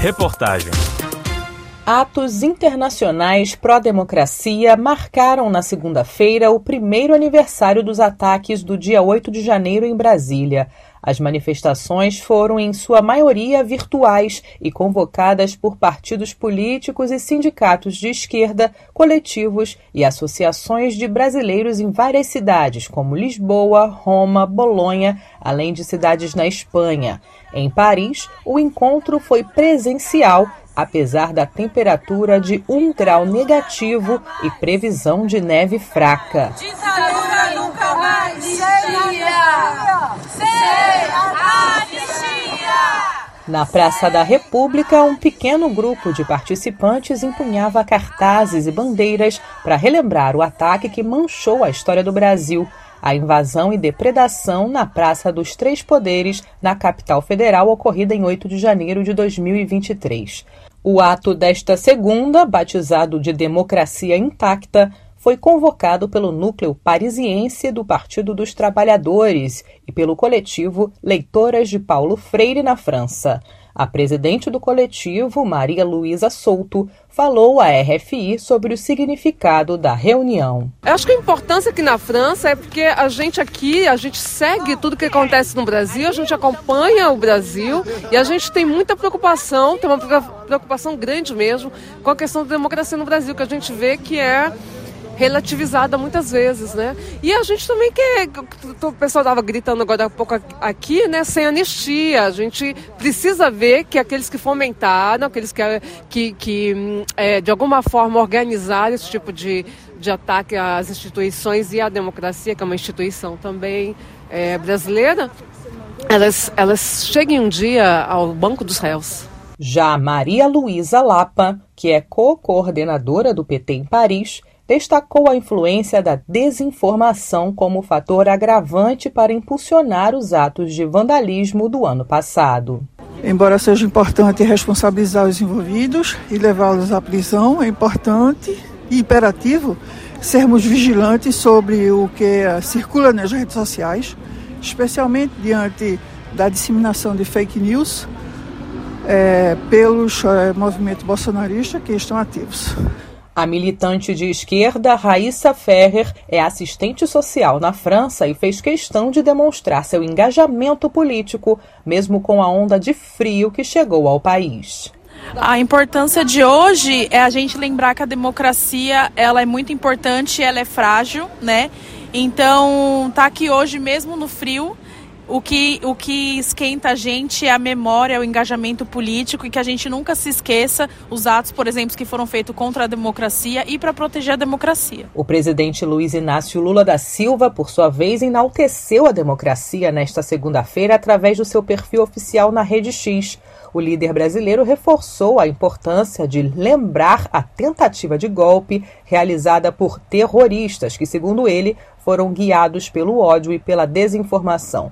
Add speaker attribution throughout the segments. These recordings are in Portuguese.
Speaker 1: Reportagem.
Speaker 2: Atos internacionais pró-democracia marcaram na segunda-feira o primeiro aniversário dos ataques do dia 8 de janeiro em Brasília. As manifestações foram, em sua maioria, virtuais e convocadas por partidos políticos e sindicatos de esquerda, coletivos e associações de brasileiros em várias cidades, como Lisboa, Roma, Bolonha, além de cidades na Espanha. Em Paris, o encontro foi presencial, apesar da temperatura de um grau negativo e previsão de neve fraca nunca mais Na Praça da República, um pequeno grupo de participantes empunhava cartazes e bandeiras para relembrar o ataque que manchou a história do Brasil, a invasão e depredação na Praça dos Três Poderes, na capital federal, ocorrida em 8 de janeiro de 2023. O ato desta segunda, batizado de Democracia Intacta, foi convocado pelo núcleo parisiense do Partido dos Trabalhadores e pelo coletivo Leitoras de Paulo Freire na França. A presidente do coletivo, Maria Luísa Souto, falou à RFI sobre o significado da reunião.
Speaker 3: Eu acho que a importância aqui na França é porque a gente aqui, a gente segue tudo que acontece no Brasil, a gente acompanha o Brasil e a gente tem muita preocupação, tem uma preocupação grande mesmo com a questão da democracia no Brasil, que a gente vê que é relativizada muitas vezes, né? E a gente também quer, o pessoal estava gritando agora há pouco aqui, né? Sem anistia, a gente precisa ver que aqueles que fomentaram, aqueles que, que, que é, de alguma forma organizaram esse tipo de, de ataque às instituições e à democracia, que é uma instituição também é, brasileira, elas, elas cheguem um dia ao banco dos réus.
Speaker 2: Já Maria Luísa Lapa, que é co-coordenadora do PT em Paris, destacou a influência da desinformação como fator agravante para impulsionar os atos de vandalismo do ano passado.
Speaker 4: Embora seja importante responsabilizar os envolvidos e levá-los à prisão, é importante e imperativo sermos vigilantes sobre o que circula nas redes sociais, especialmente diante da disseminação de fake news é, pelos é, movimentos bolsonaristas que estão ativos.
Speaker 2: A militante de esquerda Raíssa Ferrer é assistente social na França e fez questão de demonstrar seu engajamento político, mesmo com a onda de frio que chegou ao país.
Speaker 5: A importância de hoje é a gente lembrar que a democracia ela é muito importante, ela é frágil, né? Então, tá aqui hoje mesmo no frio, o que, o que esquenta a gente é a memória, é o engajamento político e que a gente nunca se esqueça os atos, por exemplo, que foram feitos contra a democracia e para proteger a democracia.
Speaker 2: O presidente Luiz Inácio Lula da Silva, por sua vez, enalteceu a democracia nesta segunda-feira através do seu perfil oficial na Rede X. O líder brasileiro reforçou a importância de lembrar a tentativa de golpe realizada por terroristas que, segundo ele, foram guiados pelo ódio e pela desinformação.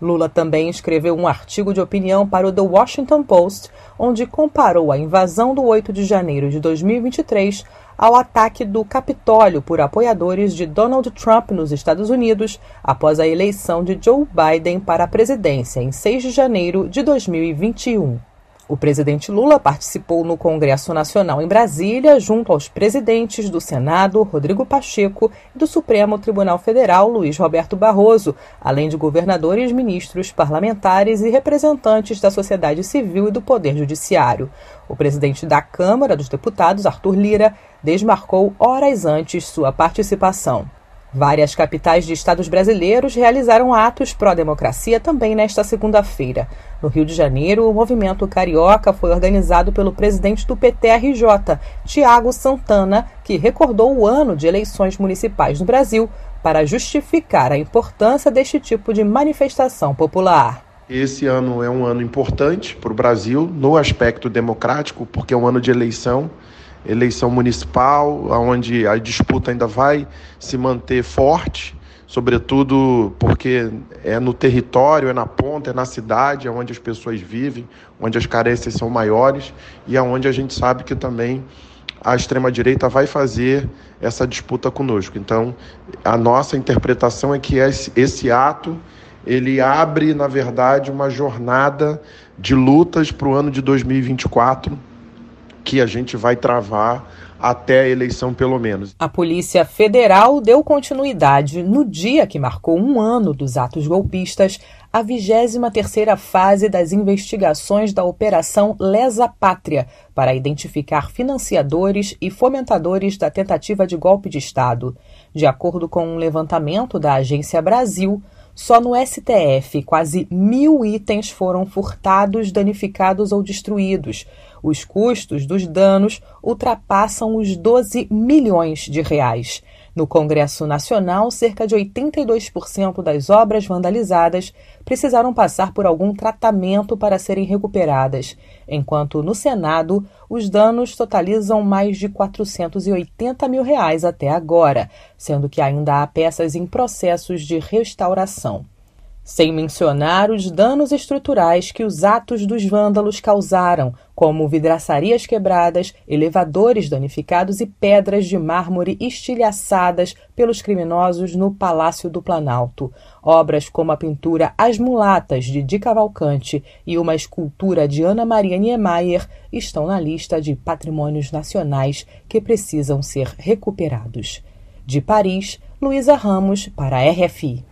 Speaker 2: Lula também escreveu um artigo de opinião para o The Washington Post, onde comparou a invasão do 8 de janeiro de 2023 ao ataque do Capitólio por apoiadores de Donald Trump nos Estados Unidos após a eleição de Joe Biden para a presidência em 6 de janeiro de 2021. O presidente Lula participou no Congresso Nacional em Brasília, junto aos presidentes do Senado, Rodrigo Pacheco, e do Supremo Tribunal Federal, Luiz Roberto Barroso, além de governadores, ministros, parlamentares e representantes da sociedade civil e do Poder Judiciário. O presidente da Câmara dos Deputados, Arthur Lira, desmarcou horas antes sua participação. Várias capitais de estados brasileiros realizaram atos pró-democracia também nesta segunda-feira. No Rio de Janeiro, o movimento carioca foi organizado pelo presidente do PTRJ, Tiago Santana, que recordou o ano de eleições municipais no Brasil para justificar a importância deste tipo de manifestação popular.
Speaker 6: Esse ano é um ano importante para o Brasil no aspecto democrático, porque é um ano de eleição eleição municipal, onde a disputa ainda vai se manter forte, sobretudo porque é no território, é na ponta, é na cidade, é onde as pessoas vivem, onde as carências são maiores e é onde a gente sabe que também a extrema-direita vai fazer essa disputa conosco. Então, a nossa interpretação é que esse, ato ele abre, na verdade, uma jornada de lutas para o ano de 2024 que a gente vai travar até a eleição, pelo menos.
Speaker 2: A Polícia Federal deu continuidade no dia que marcou um ano dos atos golpistas à 23ª fase das investigações da Operação Lesa Pátria para identificar financiadores e fomentadores da tentativa de golpe de Estado. De acordo com um levantamento da Agência Brasil, só no STF, quase mil itens foram furtados, danificados ou destruídos. Os custos dos danos ultrapassam os 12 milhões de reais. No Congresso Nacional, cerca de 82% das obras vandalizadas precisaram passar por algum tratamento para serem recuperadas, enquanto no Senado os danos totalizam mais de 480 mil reais até agora, sendo que ainda há peças em processos de restauração sem mencionar os danos estruturais que os atos dos vândalos causaram, como vidraçarias quebradas, elevadores danificados e pedras de mármore estilhaçadas pelos criminosos no Palácio do Planalto. Obras como a pintura As Mulatas, de Di Cavalcante, e uma escultura de Ana Maria Niemeyer estão na lista de patrimônios nacionais que precisam ser recuperados. De Paris, Luísa Ramos, para a RFI.